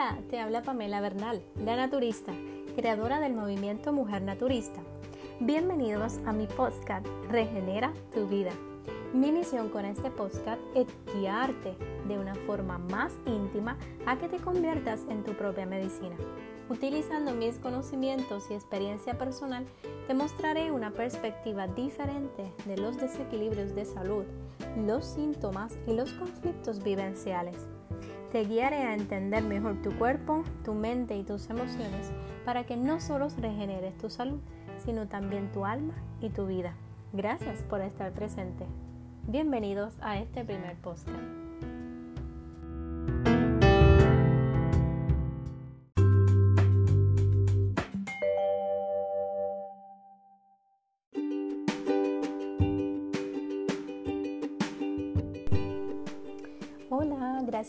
Hola, te habla Pamela Bernal, la naturista, creadora del movimiento Mujer Naturista. Bienvenidos a mi podcast Regenera tu vida. Mi misión con este podcast es guiarte de una forma más íntima a que te conviertas en tu propia medicina. Utilizando mis conocimientos y experiencia personal, te mostraré una perspectiva diferente de los desequilibrios de salud, los síntomas y los conflictos vivenciales te guiaré a entender mejor tu cuerpo, tu mente y tus emociones para que no solo regeneres tu salud, sino también tu alma y tu vida. Gracias por estar presente. Bienvenidos a este primer podcast.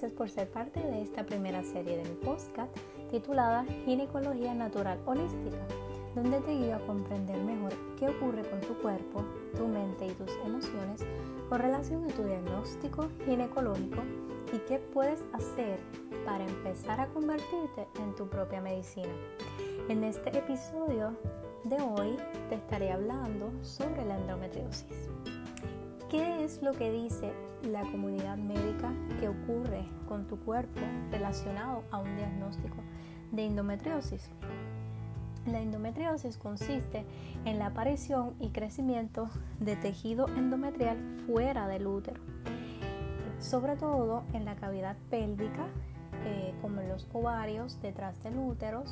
Gracias por ser parte de esta primera serie de mi podcast titulada Ginecología Natural Holística, donde te guío a comprender mejor qué ocurre con tu cuerpo, tu mente y tus emociones con relación a tu diagnóstico ginecológico y qué puedes hacer para empezar a convertirte en tu propia medicina. En este episodio de hoy te estaré hablando sobre la endometriosis. ¿Qué es lo que dice la comunidad médica que ocurre con tu cuerpo relacionado a un diagnóstico de endometriosis? La endometriosis consiste en la aparición y crecimiento de tejido endometrial fuera del útero, sobre todo en la cavidad pélvica, eh, como en los ovarios, detrás del útero,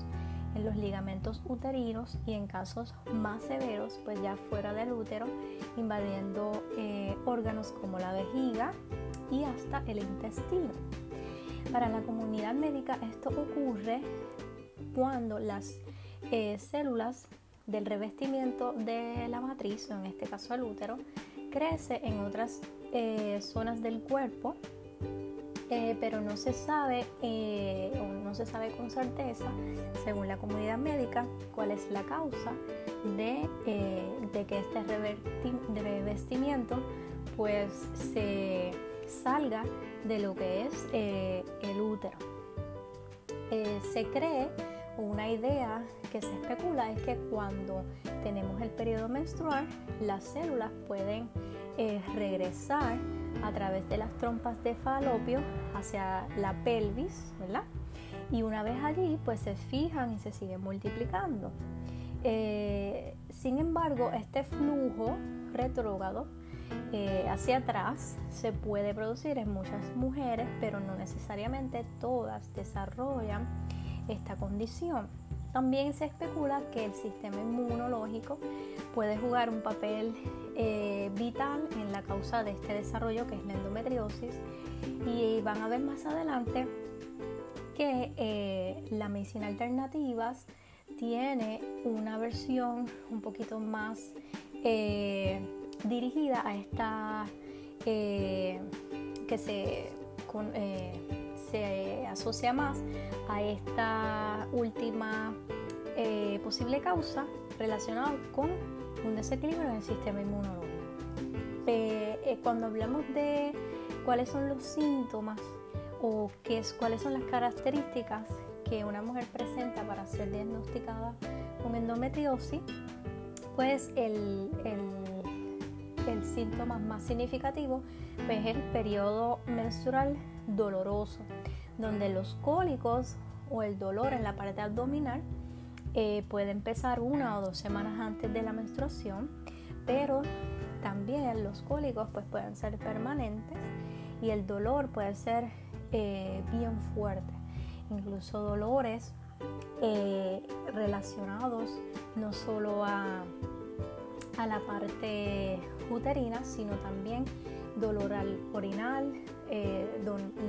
en los ligamentos uterinos y en casos más severos, pues ya fuera del útero, invadiendo eh, órganos como la vejiga y hasta el intestino. Para la comunidad médica esto ocurre cuando las eh, células del revestimiento de la matriz, en este caso el útero, crece en otras eh, zonas del cuerpo pero no se sabe o no se sabe con certeza, según la comunidad médica, cuál es la causa de, eh, que este revestimiento pues se salga de lo que es el útero. se cree una idea que se especula es que cuando tenemos el periodo menstrual, las células pueden regresar a través de las trompas de falopio hacia la pelvis, ¿verdad? Y una vez allí, pues se fijan y se siguen multiplicando. Eh, sin embargo, este flujo retrógrado eh, hacia atrás se puede producir en muchas mujeres, pero no necesariamente todas desarrollan esta condición. También se especula que el sistema inmunológico puede jugar un papel eh, vital en la causa de este desarrollo que es la endometriosis y van a ver más adelante que eh, la medicina alternativas tiene una versión un poquito más eh, dirigida a esta que se se asocia más a esta última eh, posible causa relacionada con un desequilibrio en el sistema inmunológico. Eh, cuando hablamos de cuáles son los síntomas o qué es, cuáles son las características que una mujer presenta para ser diagnosticada con endometriosis, pues el, el síntoma más significativo pues, es el periodo menstrual doloroso, donde los cólicos o el dolor en la parte abdominal eh, puede empezar una o dos semanas antes de la menstruación, pero también los cólicos pues, pueden ser permanentes y el dolor puede ser eh, bien fuerte, incluso dolores eh, relacionados no solo a, a la parte uterina, sino también dolor al orinal, eh,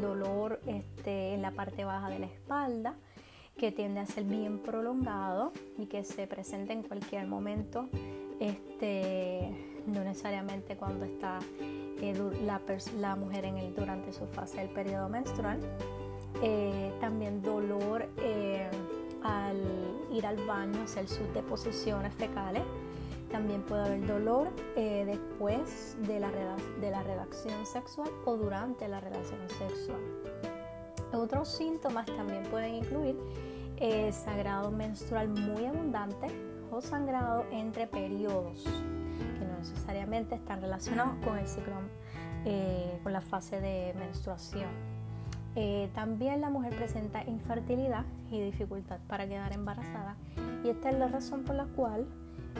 dolor este, en la parte baja de la espalda, que tiende a ser bien prolongado y que se presenta en cualquier momento, este, no necesariamente cuando está eh, la, mujer en el, durante su fase del periodo menstrual. Eh, también dolor al ir al baño, hacer sus deposiciones fecales también puede haber dolor eh, después de la, de la redacción sexual o durante la relación sexual. Otros síntomas también pueden incluir eh, sangrado menstrual muy abundante o sangrado entre periodos, necesariamente están relacionados con el ciclo, eh, con la fase de menstruación. Eh, también la mujer presenta infertilidad y dificultad para quedar embarazada y esta es la razón por la cual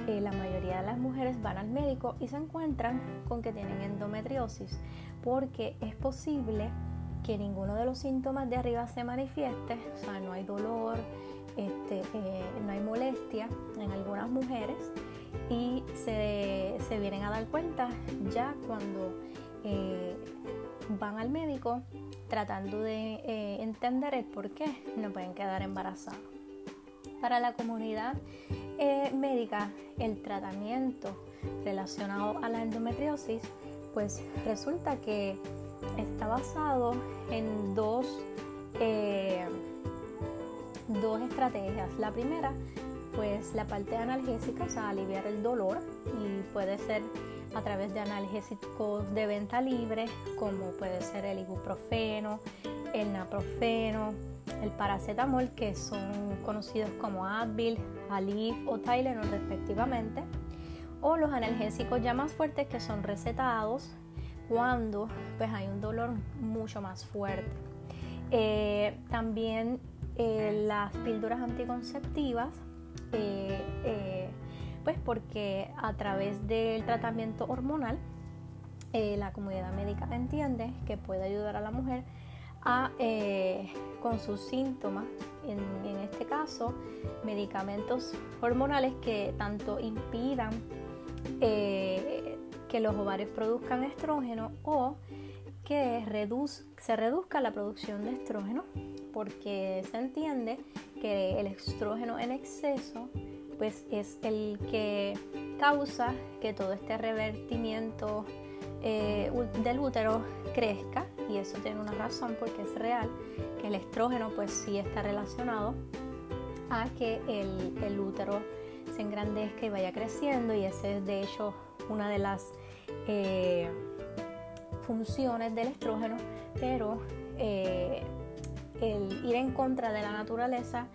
la mayoría de las mujeres van al médico y se encuentran con que tienen endometriosis porque es posible que ninguno de los síntomas de arriba se manifieste, o sea, no hay dolor, este, eh, no hay molestia en algunas mujeres y se, vienen a dar cuenta ya cuando eh, van al médico tratando de eh, entender el por qué no pueden quedar embarazados. Para la comunidad médica, el tratamiento relacionado a la endometriosis, pues resulta que está basado en dos, eh, dos estrategias. La primera, pues la parte analgésica, o sea, aliviar el dolor y puede ser a través de analgésicos de venta libre, como puede ser el ibuprofeno, el naprofeno, el paracetamol, que son conocidos como Advil, Alif o Tylenol respectivamente, o los analgésicos ya más fuertes que son recetados cuando pues hay un dolor mucho más fuerte. Eh, también eh, las píldoras anticonceptivas, eh, pues porque a través del tratamiento hormonal, la comunidad médica entiende que puede ayudar a la mujer a, con sus síntomas, en, este caso, medicamentos hormonales que tanto impidan que los ovarios produzcan estrógeno o que se reduzca la producción de estrógeno porque se entiende que el estrógeno en exceso pues es el que causa que todo este revertimiento eh, del útero crezca y eso tiene una razón porque es real que el estrógeno pues sí está relacionado a que el, útero se engrandezca y vaya creciendo y ese es de hecho una de las eh, funciones del estrógeno, pero eh, el ir en contra de la naturaleza,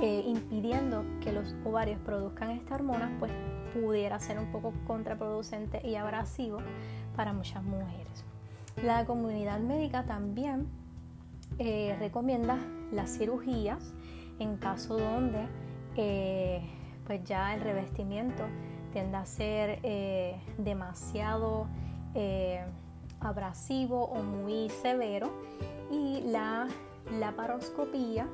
eh, impidiendo que los ovarios produzcan esta hormona, pues pudiera ser un poco contraproducente y abrasivo para muchas mujeres. La comunidad médica también recomienda las cirugías en caso donde pues ya el revestimiento tiende a ser eh, demasiado eh, abrasivo o muy severo y la laparoscopía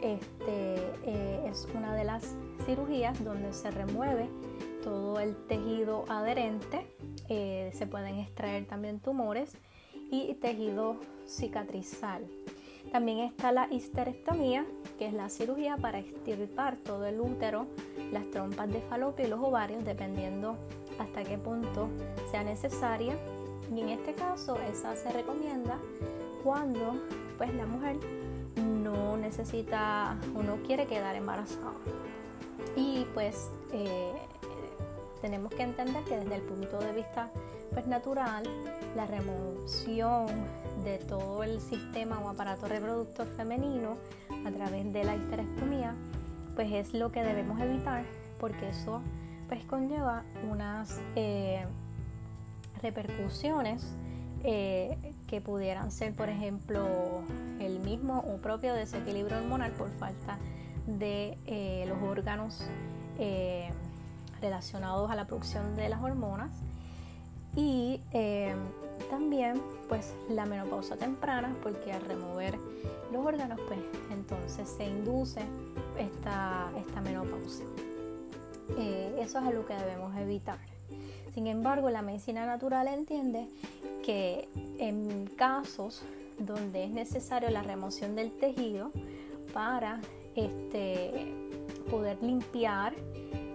este, eh, es una de las cirugías donde se remueve todo el tejido adherente, se pueden extraer también tumores y tejido cicatrizal. También está la histerectomía, que es la cirugía para extirpar todo el útero, las trompas de falopio y los ovarios, dependiendo hasta qué punto sea necesaria. Y en este caso, esa se recomienda cuando pues, la mujer no necesita o no quiere quedar embarazada. Y pues eh, tenemos que entender que desde el punto de vista pues, natural, la remoción de todo el sistema o aparato reproductor femenino a través de la histerectomía, pues es lo que debemos evitar porque eso pues conlleva unas eh, repercusiones eh, que pudieran ser, por ejemplo, el mismo o propio desequilibrio hormonal por falta de eh, los órganos relacionados a la producción de las hormonas y también pues la menopausa temprana porque al remover los órganos pues entonces se induce esta, esta menopausia. Eh, eso es algo que debemos evitar. Sin embargo, la medicina natural entiende que en casos donde es necesario la remoción del tejido para este, poder limpiar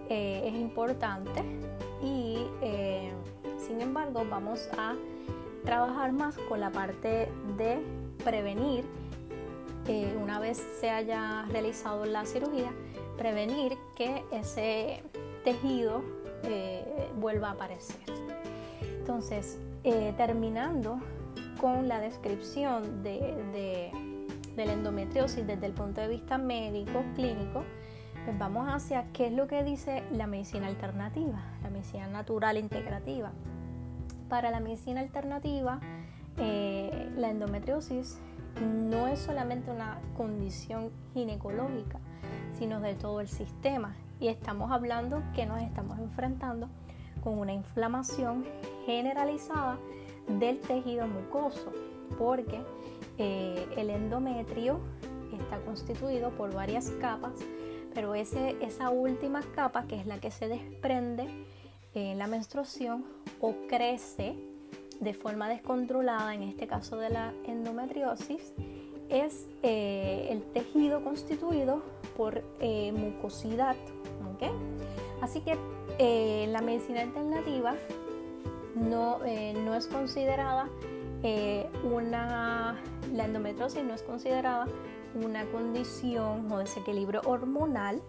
eh, es importante. Y eh, sin embargo vamos a trabajar más con la parte de prevenir, eh, una vez se haya realizado la cirugía, prevenir que ese tejido eh, vuelva a aparecer. Entonces, eh, terminando con la descripción de, la endometriosis desde el punto de vista médico, clínico, pues vamos hacia qué es lo que dice la medicina alternativa, la medicina natural integrativa. Para la medicina alternativa, eh, la endometriosis no es solamente una condición ginecológica, sino de todo el sistema. Y estamos hablando que nos estamos enfrentando con una inflamación generalizada del tejido mucoso, porque eh, el endometrio está constituido por varias capas, pero ese, esa última capa, que es la que se desprende en la menstruación o crece de forma descontrolada, en este caso de la endometriosis, es eh, el tejido constituido por eh, mucosidad. Así que eh, la medicina alternativa no, no es considerada una, la endometriosis no es considerada una condición o desequilibrio hormonal,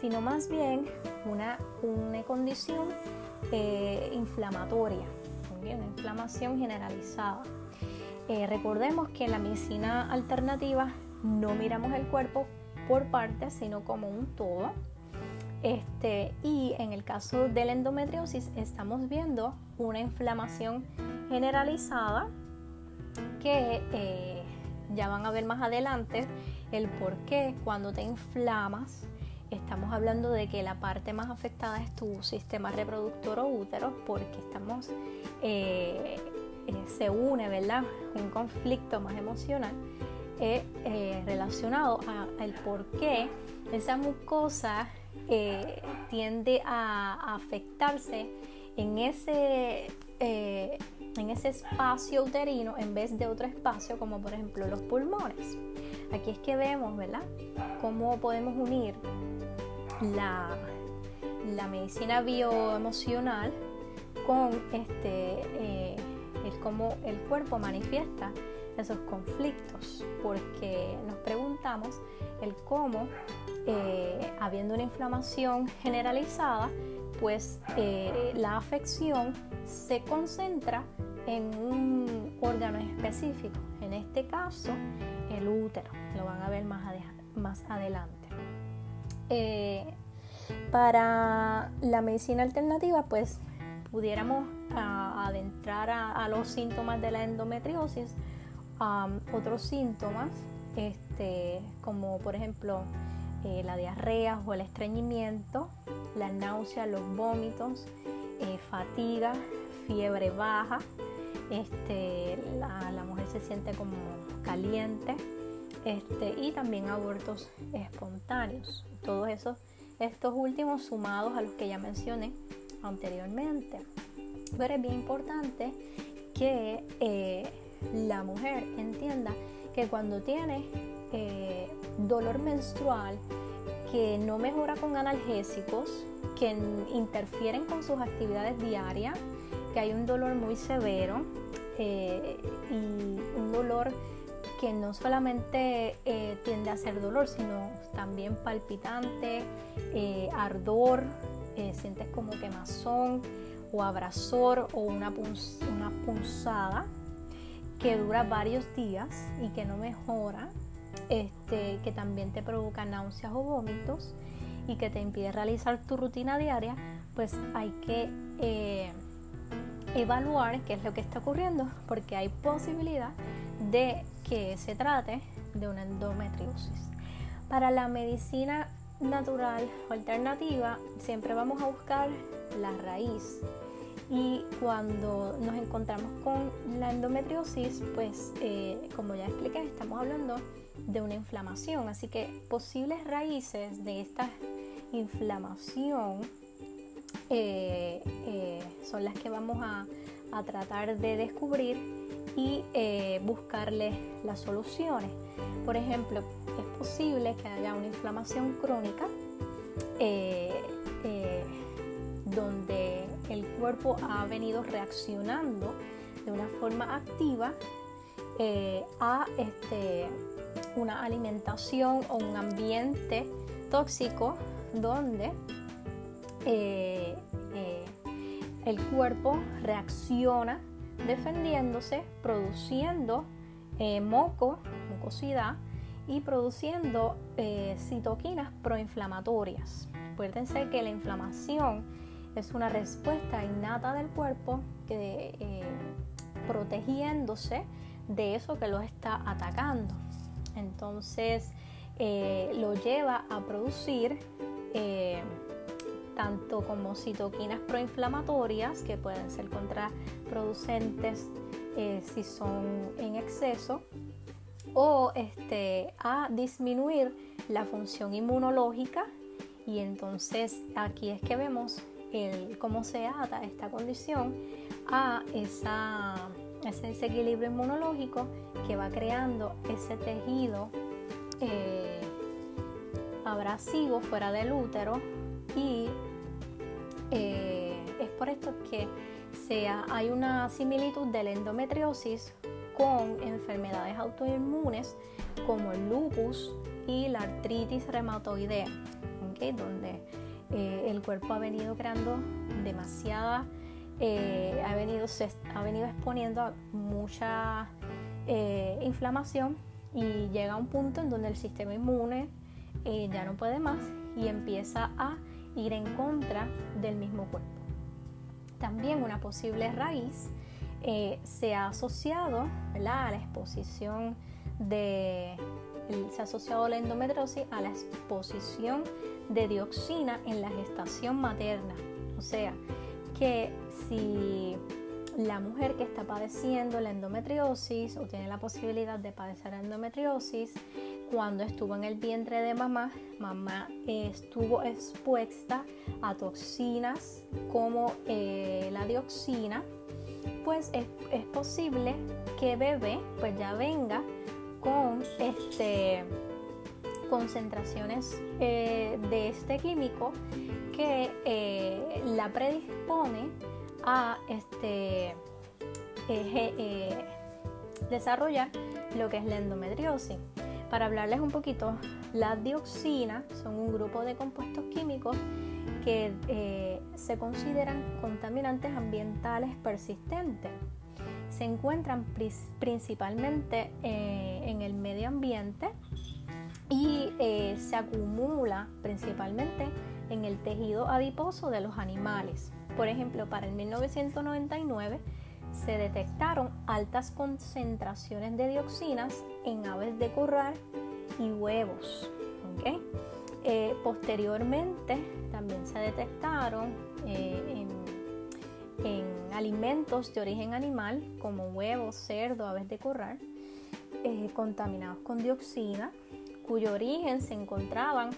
sino más bien una, una condición inflamatoria una inflamación generalizada. Eh, recordemos que en la medicina alternativa no miramos el cuerpo por partes, sino como un todo. Este, y en el caso de la endometriosis estamos viendo una inflamación generalizada que eh, ya van a ver más adelante el por qué cuando te inflamas estamos hablando de que la parte más afectada es tu sistema reproductor o útero porque estamos eh, eh, se une verdad un conflicto más emocional relacionado al por qué esa mucosa tiende a, afectarse en ese en ese espacio uterino en vez de otro espacio como por ejemplo los pulmones. Aquí es que vemos verdad cómo podemos unir la, la medicina bioemocional con este, eh, cómo el cuerpo manifiesta esos conflictos, porque nos preguntamos el cómo, eh, habiendo una inflamación generalizada, pues eh, la afección se concentra en un órgano específico, en este caso el útero, lo van a ver más, adelante. Eh, para la medicina alternativa, pues pudiéramos ah, adentrar a, los síntomas de la endometriosis, otros síntomas, este, como por ejemplo eh, la diarrea o el estreñimiento, la náusea, los vómitos, eh, fatiga, fiebre baja, este, la, mujer se siente como caliente, este, y también abortos espontáneos. Todos esos, estos últimos sumados a los que ya mencioné anteriormente. Pero es bien importante que eh, la mujer entienda que cuando tiene dolor menstrual que no mejora con analgésicos, que interfieren con sus actividades diarias, que hay un dolor muy severo eh, y un dolor que no solamente eh, tiende a ser dolor, sino también palpitante, eh, ardor, sientes como quemazón o abrasor o una punzada que dura varios días y que no mejora, este, que también te provoca náuseas o vómitos y que te impide realizar tu rutina diaria, pues hay que evaluar qué es lo que está ocurriendo porque hay posibilidad de que se trate de una endometriosis. Para la medicina natural o alternativa siempre vamos a buscar la raíz y cuando nos encontramos con la endometriosis pues eh, como ya expliqué estamos hablando de una inflamación así que posibles raíces de esta inflamación eh, eh, son las que vamos a, a tratar de descubrir y eh, buscarle las soluciones. Por ejemplo, es posible que haya una inflamación crónica donde el cuerpo ha venido reaccionando de una forma activa a este, una alimentación o un ambiente tóxico donde el cuerpo reacciona defendiéndose, produciendo eh, moco, mucosidad, y produciendo eh, citoquinas proinflamatorias. Acuérdense que la inflamación es una respuesta innata del cuerpo que, eh, protegiéndose de eso que lo está atacando. Entonces eh, lo lleva a producir tanto como citoquinas proinflamatorias que pueden ser contraproducentes si son en exceso o este, a disminuir la función inmunológica. Y entonces aquí es que vemos el, cómo se ata esta condición a esa, ese desequilibrio inmunológico que va creando ese tejido eh, abrasivo fuera del útero y eh, es por esto que sea, hay una similitud de la endometriosis con enfermedades autoinmunes como el lupus y la artritis reumatoidea, donde eh, el cuerpo ha venido creando demasiada, eh, ha, venido, ha venido exponiendo a mucha eh, inflamación y llega a un punto en donde el sistema inmune ya no puede más y empieza a ir en contra del mismo cuerpo. También una posible raíz eh, se ha asociado a la exposición de, se ha asociado la endometriosis a la exposición de dioxina en la gestación materna. O sea, que si la mujer que está padeciendo la endometriosis o tiene la posibilidad de padecer endometriosis, cuando estuvo en el vientre de mamá, mamá estuvo expuesta a toxinas como eh, la dioxina, pues es, posible que bebé pues ya venga con este concentraciones eh, de este químico que eh, la predispone a este, eh, desarrollar lo que es la endometriosis. Para hablarles un poquito, las dioxinas son un grupo de compuestos químicos que eh, se consideran contaminantes ambientales persistentes. Se encuentran principalmente eh, en el medio ambiente y eh, se acumula principalmente en el tejido adiposo de los animales. Por ejemplo, para el 1999 se detectaron altas concentraciones de dioxinas en aves de corral y huevos. Eh, posteriormente también se detectaron eh, en, alimentos de origen animal como huevos, cerdo, aves de corral, eh, contaminados con dioxina, cuyo origen se encontraban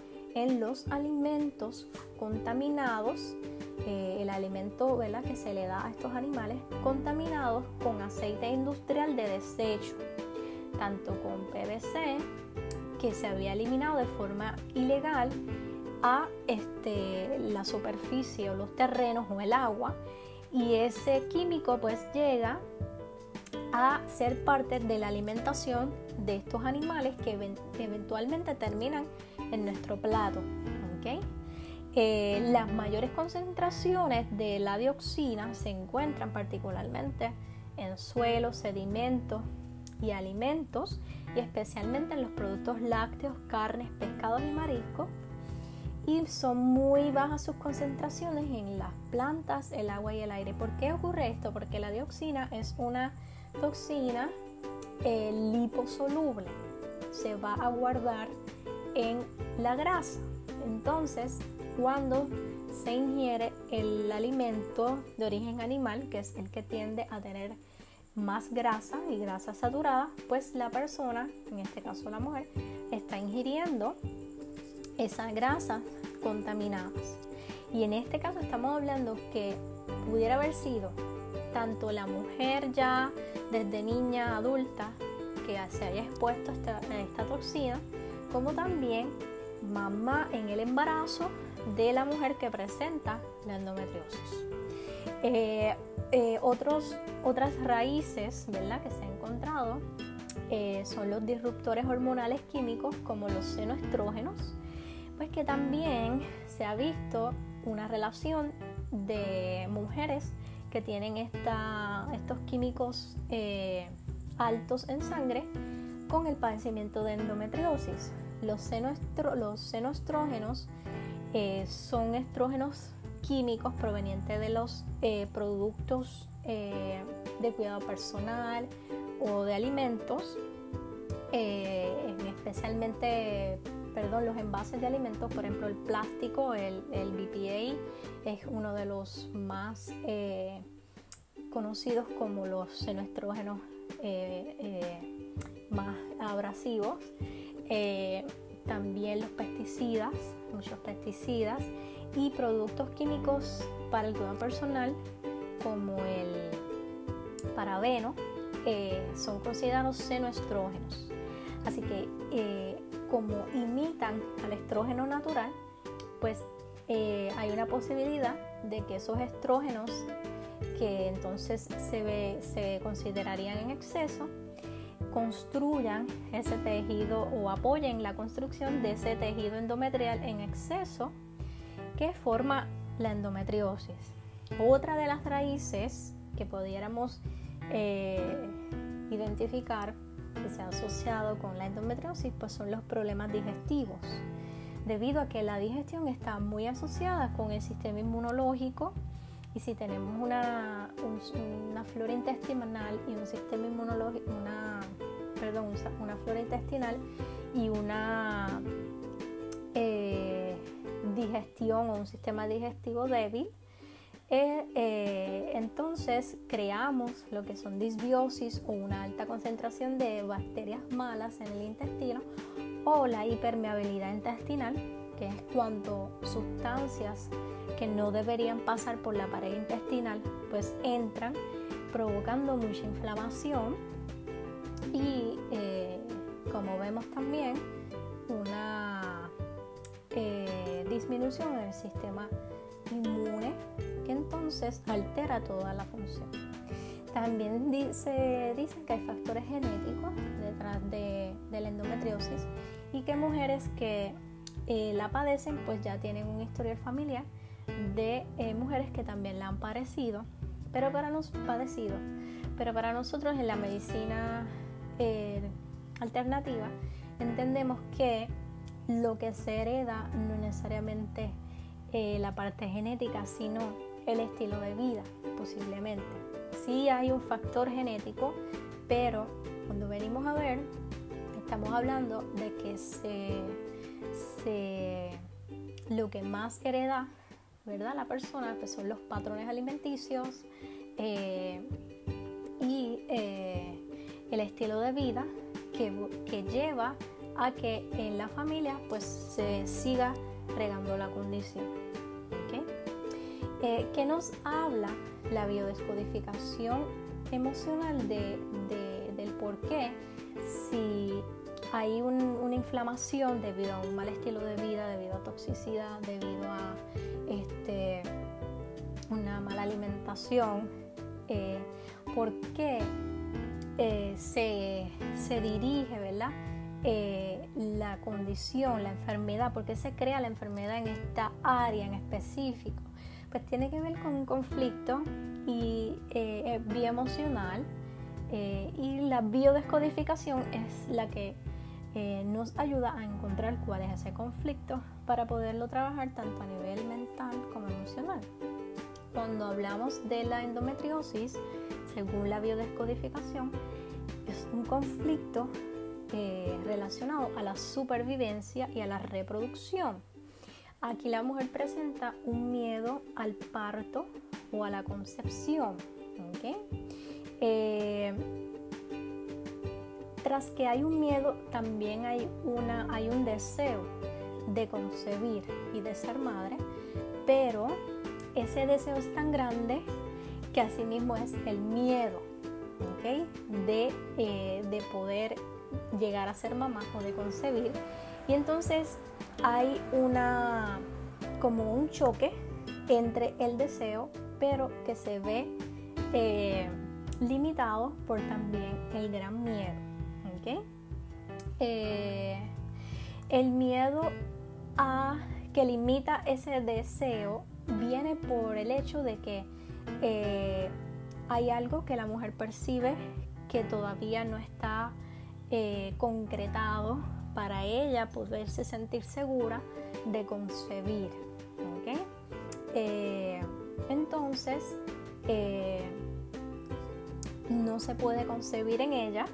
en los alimentos contaminados, el alimento que se le da a estos animales contaminados con aceite industrial de desecho, tanto con PVC, que se había eliminado de forma ilegal a este, la superficie o los terrenos o el agua y ese químico pues llega a ser parte de la alimentación de estos animales que, eventualmente terminan en nuestro plato. Eh, las mayores concentraciones de la dioxina se encuentran particularmente en suelos, sedimentos y alimentos y especialmente en los productos lácteos, carnes, pescados y mariscos. Y son muy bajas sus concentraciones en las plantas, el agua y el aire. ¿Por qué ocurre esto? Porque la dioxina es una toxina eh, liposoluble. Se va a guardar en la grasa. Entonces, cuando se ingiere el alimento de origen animal, que es el que tiende a tener más grasa y grasa saturada, pues la persona, en este caso la mujer, está ingiriendo esas grasas contaminadas. Y en este caso estamos hablando que pudiera haber sido tanto la mujer ya desde niña adulta que se haya expuesto a esta, toxina, como también mamá en el embarazo de la mujer que presenta la endometriosis. Eh, eh, otros, otras raíces ¿verdad? que se han encontrado eh, son los disruptores hormonales químicos como los senoestrógenos, pues que también se ha visto una relación de mujeres que tienen esta, estos químicos altos en sangre con el padecimiento de endometriosis. Los, senoestrógenos eh, son estrógenos químicos provenientes de los eh, productos eh, de cuidado personal o de alimentos, especialmente perdón, los envases de alimentos, por ejemplo el plástico, el BPA es uno de los más conocidos como los senoestrógenos más abrasivos. Eh, también los pesticidas, muchos pesticidas y productos químicos para el cuidado personal como el parabeno eh, son considerados senoestrógenos. Así que eh, como imitan al estrógeno natural, pues hay una posibilidad de que esos estrógenos que entonces se considerarían en exceso construyan ese tejido o apoyen la construcción de ese tejido endometrial en exceso que forma la endometriosis. Otra de las raíces que pudiéramos eh, identificar que se ha asociado con la endometriosis pues son los problemas digestivos, debido a que la digestión está muy asociada con el sistema inmunológico y si tenemos una, una flora intestinal y un sistema inmunológico, una, perdón, una flora intestinal y una eh, digestión o un sistema digestivo débil, eh, eh, entonces creamos lo que son disbiosis o una alta concentración de bacterias malas en el intestino o la hipermeabilidad intestinal, que es cuando sustancias que no deberían pasar por la pared intestinal, pues entran provocando mucha inflamación y eh, como vemos también una eh, disminución en el sistema inmune que entonces altera toda la función. También se dice que hay factores genéticos detrás de, la endometriosis y que mujeres que eh, la padecen pues ya tienen un historial familiar de eh, mujeres que también la han padecido, pero para, nos, padecido, pero para nosotros en la medicina eh, alternativa entendemos que lo que se hereda no es necesariamente la parte genética, sino el estilo de vida, posiblemente. Sí hay un factor genético, pero cuando venimos a ver, estamos hablando de que se, lo que más hereda ¿verdad? La persona, que son los patrones alimenticios eh, y eh, el estilo de vida que, lleva a que en la familia pues se siga regando la condición. ¿okay? Eh, ¿Qué nos habla la biodescodificación emocional de, del por qué si hay una inflamación debido a un mal estilo de vida, debido a toxicidad, debido a este, una mala alimentación, eh, por qué eh, se, dirige ¿verdad? Eh, la condición, la enfermedad, por qué se crea la enfermedad en esta área en específico. Pues tiene que ver con un conflicto y bioemocional y la biodescodificación es la que nos ayuda a encontrar cuál es ese conflicto para poderlo trabajar tanto a nivel mental como emocional. Cuando hablamos de la endometriosis, según la biodescodificación, es un conflicto eh, relacionado a la supervivencia y a la reproducción. Aquí la mujer presenta un miedo al parto o a la concepción. Eh, tras que hay un miedo, también hay, una, hay un deseo de concebir y de ser madre, pero ese deseo es tan grande que asimismo es el miedo de, eh, de poder llegar a ser mamá o de concebir. Y entonces hay una como un choque entre el deseo, pero que se ve eh, limitado por también el gran miedo. Eh, el miedo a que limita ese deseo viene por el hecho de que eh, hay algo que la mujer percibe que todavía no está eh, concretado para ella poderse sentir segura de concebir. Eh, entonces, no se puede concebir en ella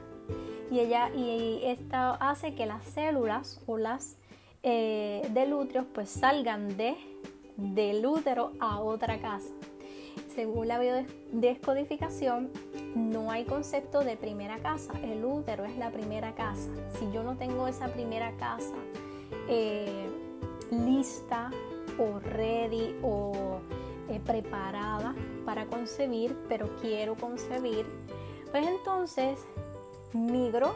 y ella y esto hace que las células o las del útero pues salgan de del útero a otra casa según la biodescodificación, no hay concepto de primera casa. El útero es la primera casa. Si yo no tengo esa primera casa eh, lista o ready o eh, preparada para concebir, pero quiero concebir, pues entonces migro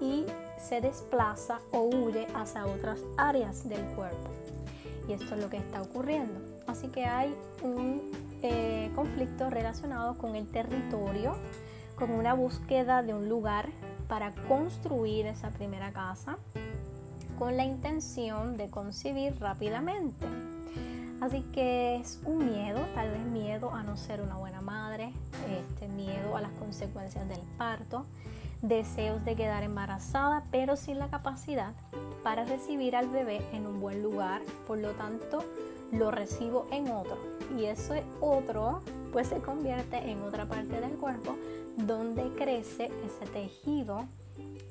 y se desplaza o huye hacia otras áreas del cuerpo. Y esto es lo que está ocurriendo. Así que hay un eh, conflictos relacionados con el territorio, con una búsqueda de un lugar para construir esa primera casa, con la intención de concebir rápidamente. Así que es un miedo, tal vez miedo a no ser una buena madre, este miedo a las consecuencias del parto, deseos de quedar embarazada, pero sin la capacidad para recibir al bebé en un buen lugar, por lo tanto lo recibo en otro y ese otro pues se convierte en otra parte del cuerpo donde crece ese tejido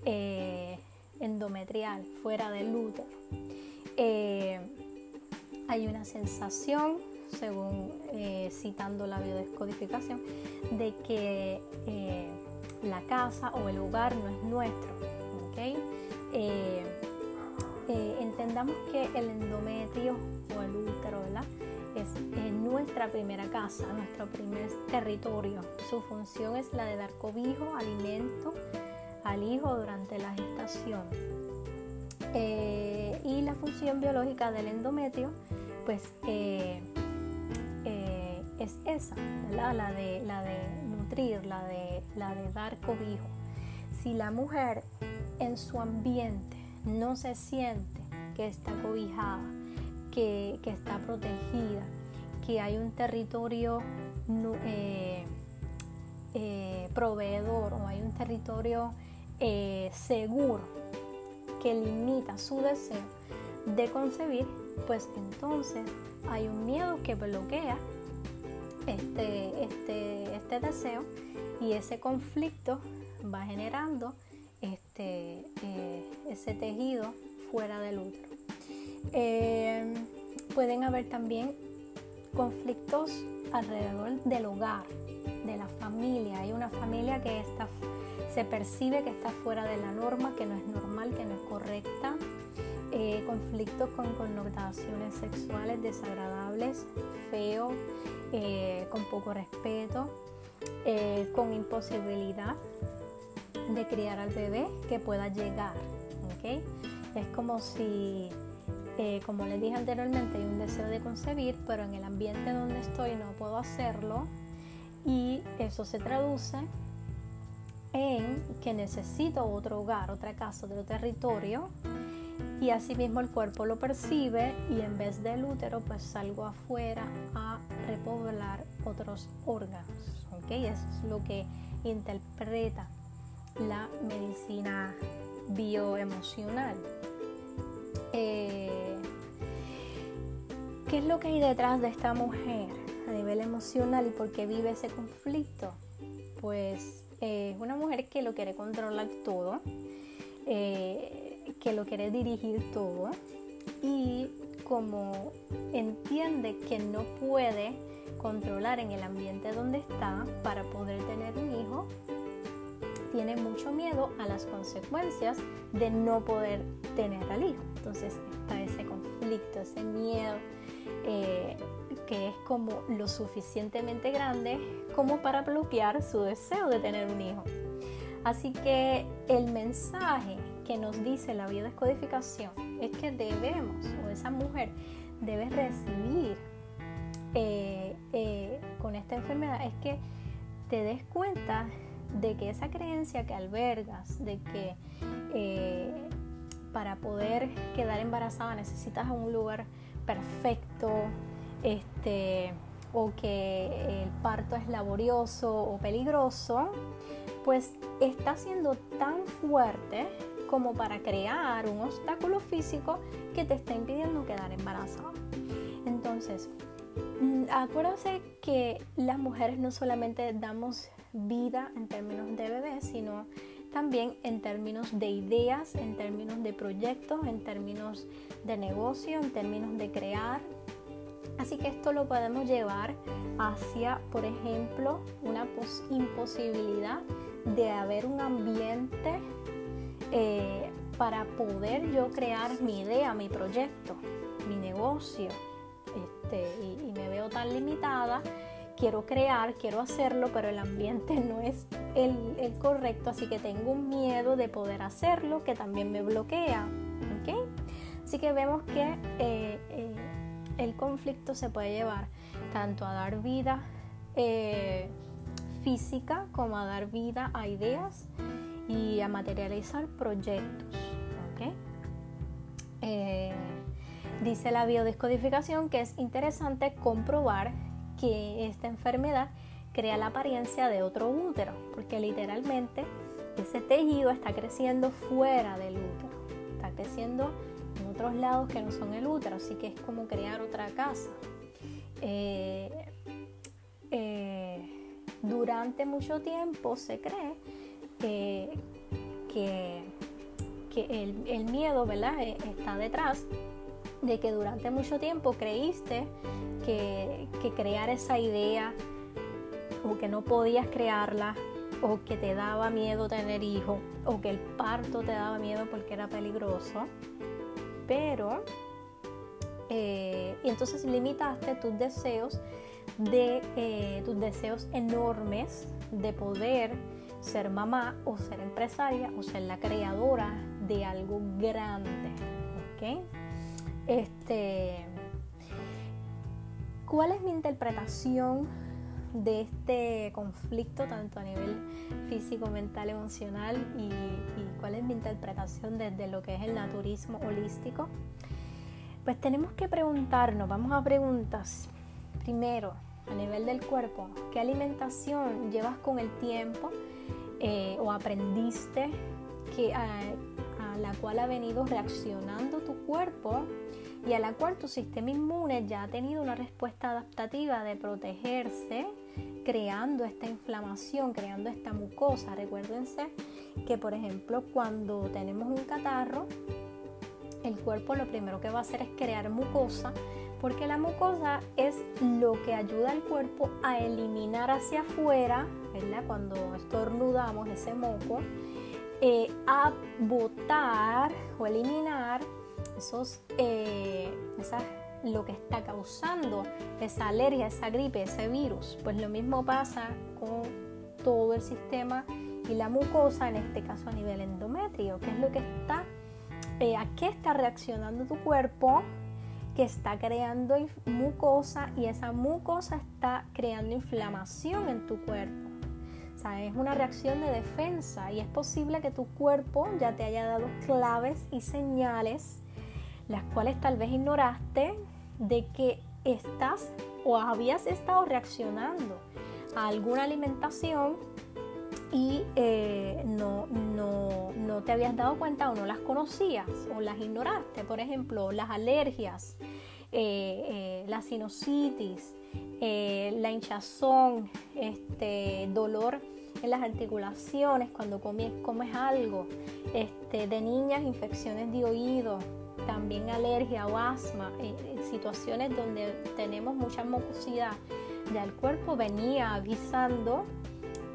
eh, endometrial fuera del útero. Eh, hay una sensación, según eh, citando la biodescodificación, de que la casa o el hogar no es nuestro. entendamos que el endometrio o el útero es nuestra primera casa, nuestro primer territorio. Su función es la de dar cobijo, alimento al hijo durante la gestación. Eh, y la función biológica del endometrio, pues eh, eh, es esa, La, de, la de nutrir, la de, la de dar cobijo. Si la mujer en su ambiente no se siente que está cobijada, que, está protegida, que hay un territorio eh, eh, proveedor o hay un territorio eh, seguro que limita su deseo de concebir, pues entonces hay un miedo que bloquea este, este, este deseo y ese conflicto va generando este, ese tejido fuera del útero. Eh, pueden haber también conflictos alrededor del hogar, de la familia. Hay una familia que está, se percibe que está fuera de la norma, que no es normal, que no es correcta. Eh, conflictos con connotaciones sexuales desagradables, feos, eh, con poco respeto, con imposibilidad de criar al bebé que pueda llegar. Es como si, eh, como les dije anteriormente, hay un deseo de concebir, pero en el ambiente donde estoy no puedo hacerlo y eso se traduce en que necesito otro hogar, otra casa, otro territorio y asimismo el cuerpo lo percibe y en vez del útero pues salgo afuera a repoblar otros órganos. ¿okay? Eso es lo que interpreta la medicina bioemocional. Eh, ¿Qué es lo que hay detrás de esta mujer a nivel emocional y por qué vive ese conflicto? Pues eh, es una mujer que lo quiere controlar todo, eh, que lo quiere dirigir todo y como entiende que no puede controlar en el ambiente donde está para poder tener un hijo, tiene mucho miedo a las consecuencias de no poder tener al hijo. Entonces está ese conflicto, ese miedo eh, que es como lo suficientemente grande como para bloquear su deseo de tener un hijo. Así que el mensaje que nos dice la biodescodificación es que debemos, o esa mujer debe recibir eh, eh, con esta enfermedad, es que te des cuenta de que esa creencia que albergas, de que eh, para poder quedar embarazada necesitas un lugar perfecto, este, o que el parto es laborioso o peligroso, pues está siendo tan fuerte como para crear un obstáculo físico que te está impidiendo quedar embarazada. Entonces, mm, acuérdense que las mujeres no solamente damos vida en términos de bebés, sino también en términos de ideas, en términos de proyectos, en términos de negocio, en términos de crear. Así que esto lo podemos llevar hacia, por ejemplo, una imposibilidad de haber un ambiente eh, para poder yo crear mi idea, mi proyecto, mi negocio. Este, y, me veo tan limitada quiero crear, quiero hacerlo, pero el ambiente no es el, correcto, así que tengo un miedo de poder hacerlo que también me bloquea. Así que vemos que eh, eh, el conflicto se puede llevar tanto a dar vida física como a dar vida a ideas y a materializar proyectos. dice la biodescodificación que es interesante comprobar que esta enfermedad crea la apariencia de otro útero, porque literalmente ese tejido está creciendo fuera del útero, está creciendo en otros lados que no son el útero, así que es como crear otra casa. Eh, eh, durante mucho tiempo se cree que, el, miedo ¿verdad? Eh, está detrás de que durante mucho tiempo creíste que, crear esa idea o que no podías crearla o que te daba miedo tener hijos o que el parto te daba miedo porque era peligroso. Pero, eh, y entonces limitaste tus deseos de eh, tus deseos enormes de poder ser mamá o ser empresaria o ser la creadora de algo grande. Este, ¿Cuál es mi interpretación de este conflicto, tanto a nivel físico, mental, emocional, y, cuál es mi interpretación desde lo que es el naturismo holístico? Pues tenemos que preguntarnos, vamos a preguntas. Primero, a nivel del cuerpo, ¿qué alimentación llevas con el tiempo eh, o aprendiste que, a la cual ha venido reaccionando tu cuerpo y a la cual tu sistema inmune ya ha tenido una respuesta adaptativa de protegerse, creando esta inflamación, creando esta mucosa. Recuérdense que, por ejemplo, cuando tenemos un catarro, el cuerpo lo primero que va a hacer es crear mucosa, porque la mucosa es lo que ayuda al cuerpo a eliminar hacia afuera, ¿verdad? Cuando estornudamos ese moco, eh, a botar o eliminar esos, eh, lo que está causando esa alergia, esa gripe, ese virus. Pues lo mismo pasa con todo el sistema y la mucosa, en este caso a nivel endometrio, que es lo que está, eh, a qué está reaccionando tu cuerpo, que está creando mucosa y esa mucosa está creando inflamación en tu cuerpo. O sea, es una reacción de defensa y es posible que tu cuerpo ya te haya dado claves y señales las cuales tal vez ignoraste de que estás o habías estado reaccionando a alguna alimentación y eh, no, te habías dado cuenta o no las conocías o las ignoraste. Por ejemplo, las alergias, eh, eh, la sinusitis, la hinchazón, este, dolor en las articulaciones cuando comes, algo, este, de niñas infecciones de oído, también alergia o asma, situaciones donde tenemos mucha mucosidad, ya el cuerpo venía avisando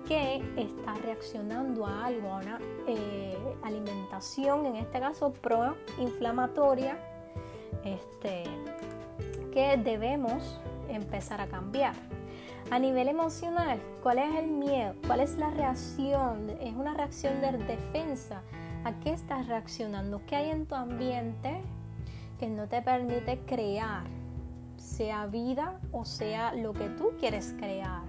que está reaccionando a algo, a una eh, alimentación, en este caso proinflamatoria, este, que debemos empezar a cambiar. A nivel emocional, ¿cuál es el miedo? ¿Cuál es la reacción? Es una reacción de defensa ¿A qué estás reaccionando? ¿Qué hay en tu ambiente que no te permite crear? Sea vida o sea lo que tú quieres crear.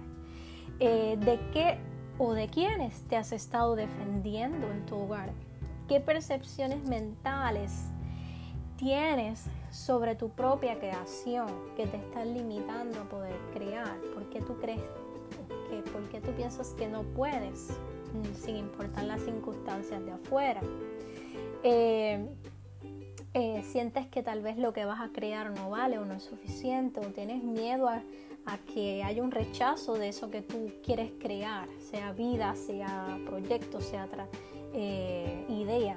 Eh, ¿De qué o de quiénes te has estado defendiendo en tu hogar? ¿Qué percepciones mentales tienes sobre tu propia creación que te están limitando a poder crear? ¿Por qué tú crees que, por qué tú piensas que no puedes? mm, sin importar las circunstancias de afuera. Eh, eh, sientes que tal vez lo que vas a crear no vale o no es suficiente o tienes miedo a, que haya un rechazo de eso que tú quieres crear, sea vida, sea proyecto, sea eh, idea,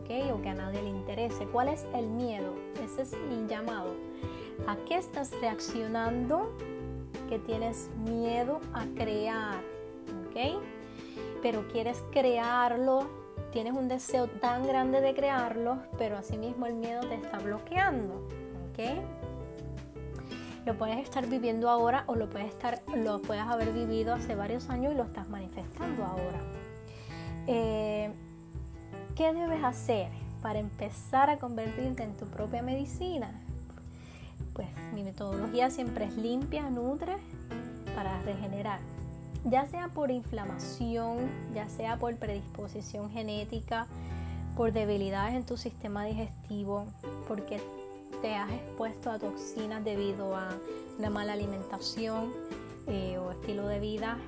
¿okay? o que a nadie le interese. ¿Cuál es el miedo? Ese es el llamado. ¿A qué estás reaccionando que tienes miedo a crear? ¿okay? Pero quieres crearlo tienes un deseo tan grande de crearlo, pero asimismo el miedo te está bloqueando. ¿ok? Lo puedes estar viviendo ahora o lo puedes, estar, lo puedes haber vivido hace varios años y lo estás manifestando ahora. Eh, ¿Qué debes hacer para empezar a convertirte en tu propia medicina? Pues mi metodología siempre es limpia, nutre para regenerar ya sea por inflamación, ya sea por predisposición genética, por debilidades en tu sistema digestivo, porque te has expuesto a toxinas debido a una mala alimentación eh, o estilo de vida,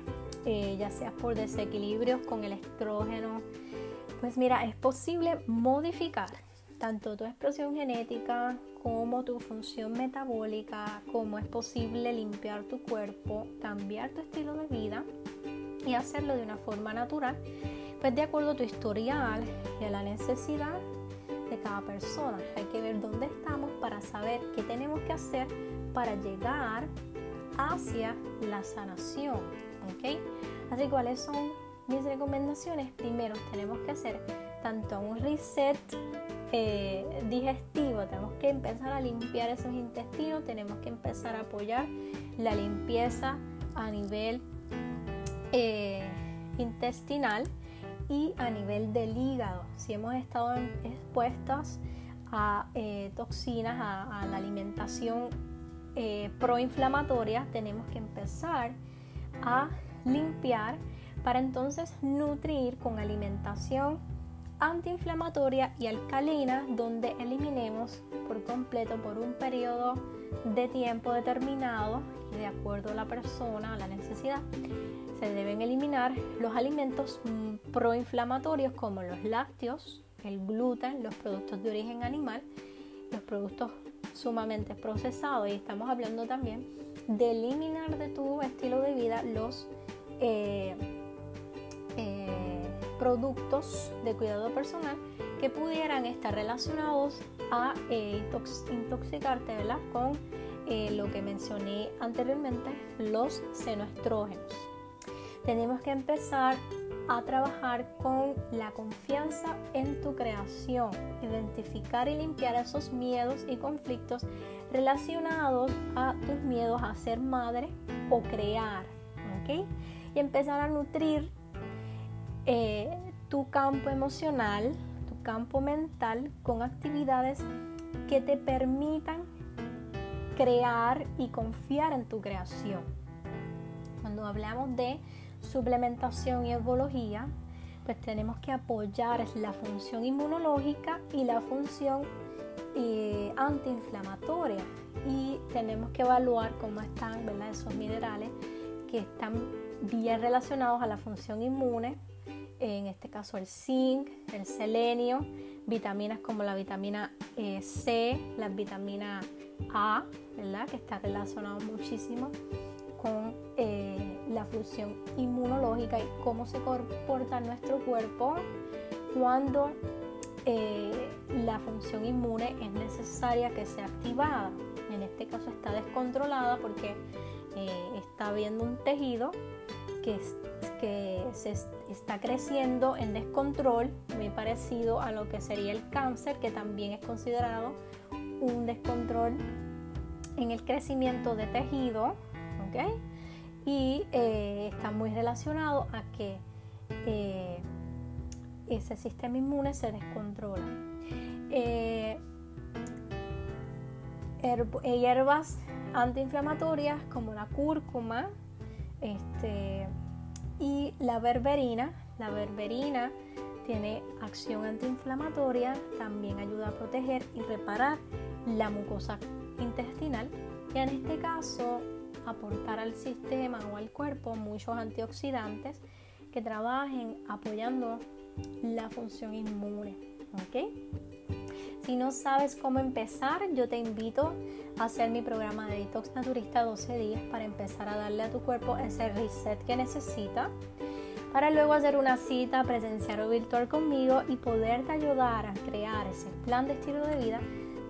eh, ya sea por desequilibrios con el estrógeno, pues mira, es posible modificar tanto tu expresión genética como tu función metabólica, cómo es posible limpiar tu cuerpo, cambiar tu estilo de vida y hacerlo de una forma natural, pues de acuerdo a tu historial y a la necesidad cada persona. Hay que ver dónde estamos para saber qué tenemos que hacer para llegar hacia la sanación. ¿ok? Así cuáles son mis recomendaciones. Primero tenemos que hacer tanto un reset eh, digestivo, tenemos que empezar a limpiar esos intestinos, tenemos que empezar a apoyar la limpieza a nivel eh, intestinal y a nivel del hígado. Si hemos estado expuestas a eh, toxinas, a, la alimentación proinflamatoria, tenemos que empezar a limpiar para entonces nutrir con alimentación antiinflamatoria y alcalina donde eliminemos por completo por un periodo de tiempo determinado de acuerdo a la persona, a la necesidad, se deben eliminar los alimentos proinflamatorios como los lácteos, el gluten, los productos de origen animal, los productos sumamente procesados y estamos hablando también de eliminar de tu estilo de vida los eh, eh, productos de cuidado personal que pudieran estar relacionados a eh, intoxicarte con eh, lo que mencioné anteriormente, los senoestrógenos. Tenemos que empezar a trabajar con la confianza en tu creación, identificar y limpiar esos miedos y conflictos relacionados a tus miedos a ser madre o crear, Y empezar a nutrir eh, tu campo emocional, tu campo mental con actividades que te permitan crear y confiar en tu creación. Cuando hablamos de suplementación y ecología, pues tenemos que apoyar la función inmunológica y la función eh, antiinflamatoria. Y tenemos que evaluar cómo están esos minerales que están bien relacionados a la función inmune en este caso el zinc, el selenio, vitaminas como la vitamina eh, C, la vitamina A, ¿verdad? que está relacionado muchísimo con eh, la función inmunológica y cómo se comporta nuestro cuerpo cuando eh, la función inmune es necesaria que sea activada. En este caso está descontrolada porque está habiendo un tejido que, que se está creciendo en descontrol, muy parecido a lo que sería el cáncer, que también es considerado un descontrol en el crecimiento de tejido, Y eh, está muy relacionado a que eh, ese sistema inmune se descontrola. Eh, hierbas antiinflamatorias como la cúrcuma, este, y la berberina. La berberina tiene acción antiinflamatoria, también ayuda a proteger y reparar la mucosa intestinal y en este caso aportar al sistema o al cuerpo muchos antioxidantes que trabajen apoyando la función inmune. ¿ok? Si no sabes cómo empezar, yo te invito a hacer mi programa de Detox Naturista 12 días para empezar a darle a tu cuerpo ese reset que necesita, para luego hacer una cita presencial o virtual conmigo y poderte ayudar a crear ese plan de estilo de vida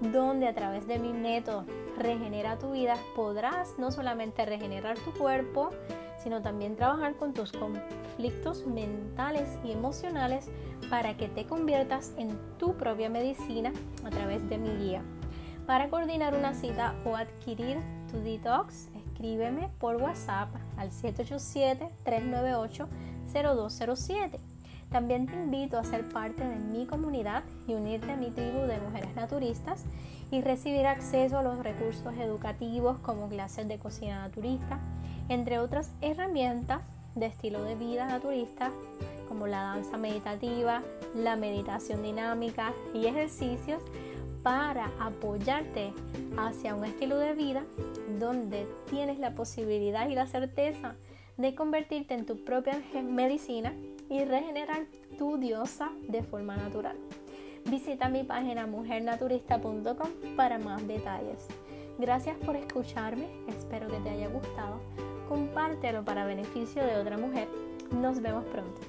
donde a través de mi método Regenera tu vida podrás no solamente regenerar tu cuerpo, sino también trabajar con tus conflictos mentales y emocionales para que te conviertas en tu propia medicina a través de mi guía. Para coordinar una cita o adquirir tu detox, escríbeme por WhatsApp al 787-398-0207. También te invito a ser parte de mi comunidad y unirte a mi tribu de mujeres naturistas y recibir acceso a los recursos educativos como clases de cocina naturista, entre otras herramientas de estilo de vida naturista como la danza meditativa, la meditación dinámica y ejercicios para apoyarte hacia un estilo de vida donde tienes la posibilidad y la certeza de convertirte en tu propia medicina y regenerar tu diosa de forma natural. Visita mi página mujernaturista.com para más detalles. Gracias por escucharme, espero que te haya gustado. Compártelo para beneficio de otra mujer. Nos vemos pronto.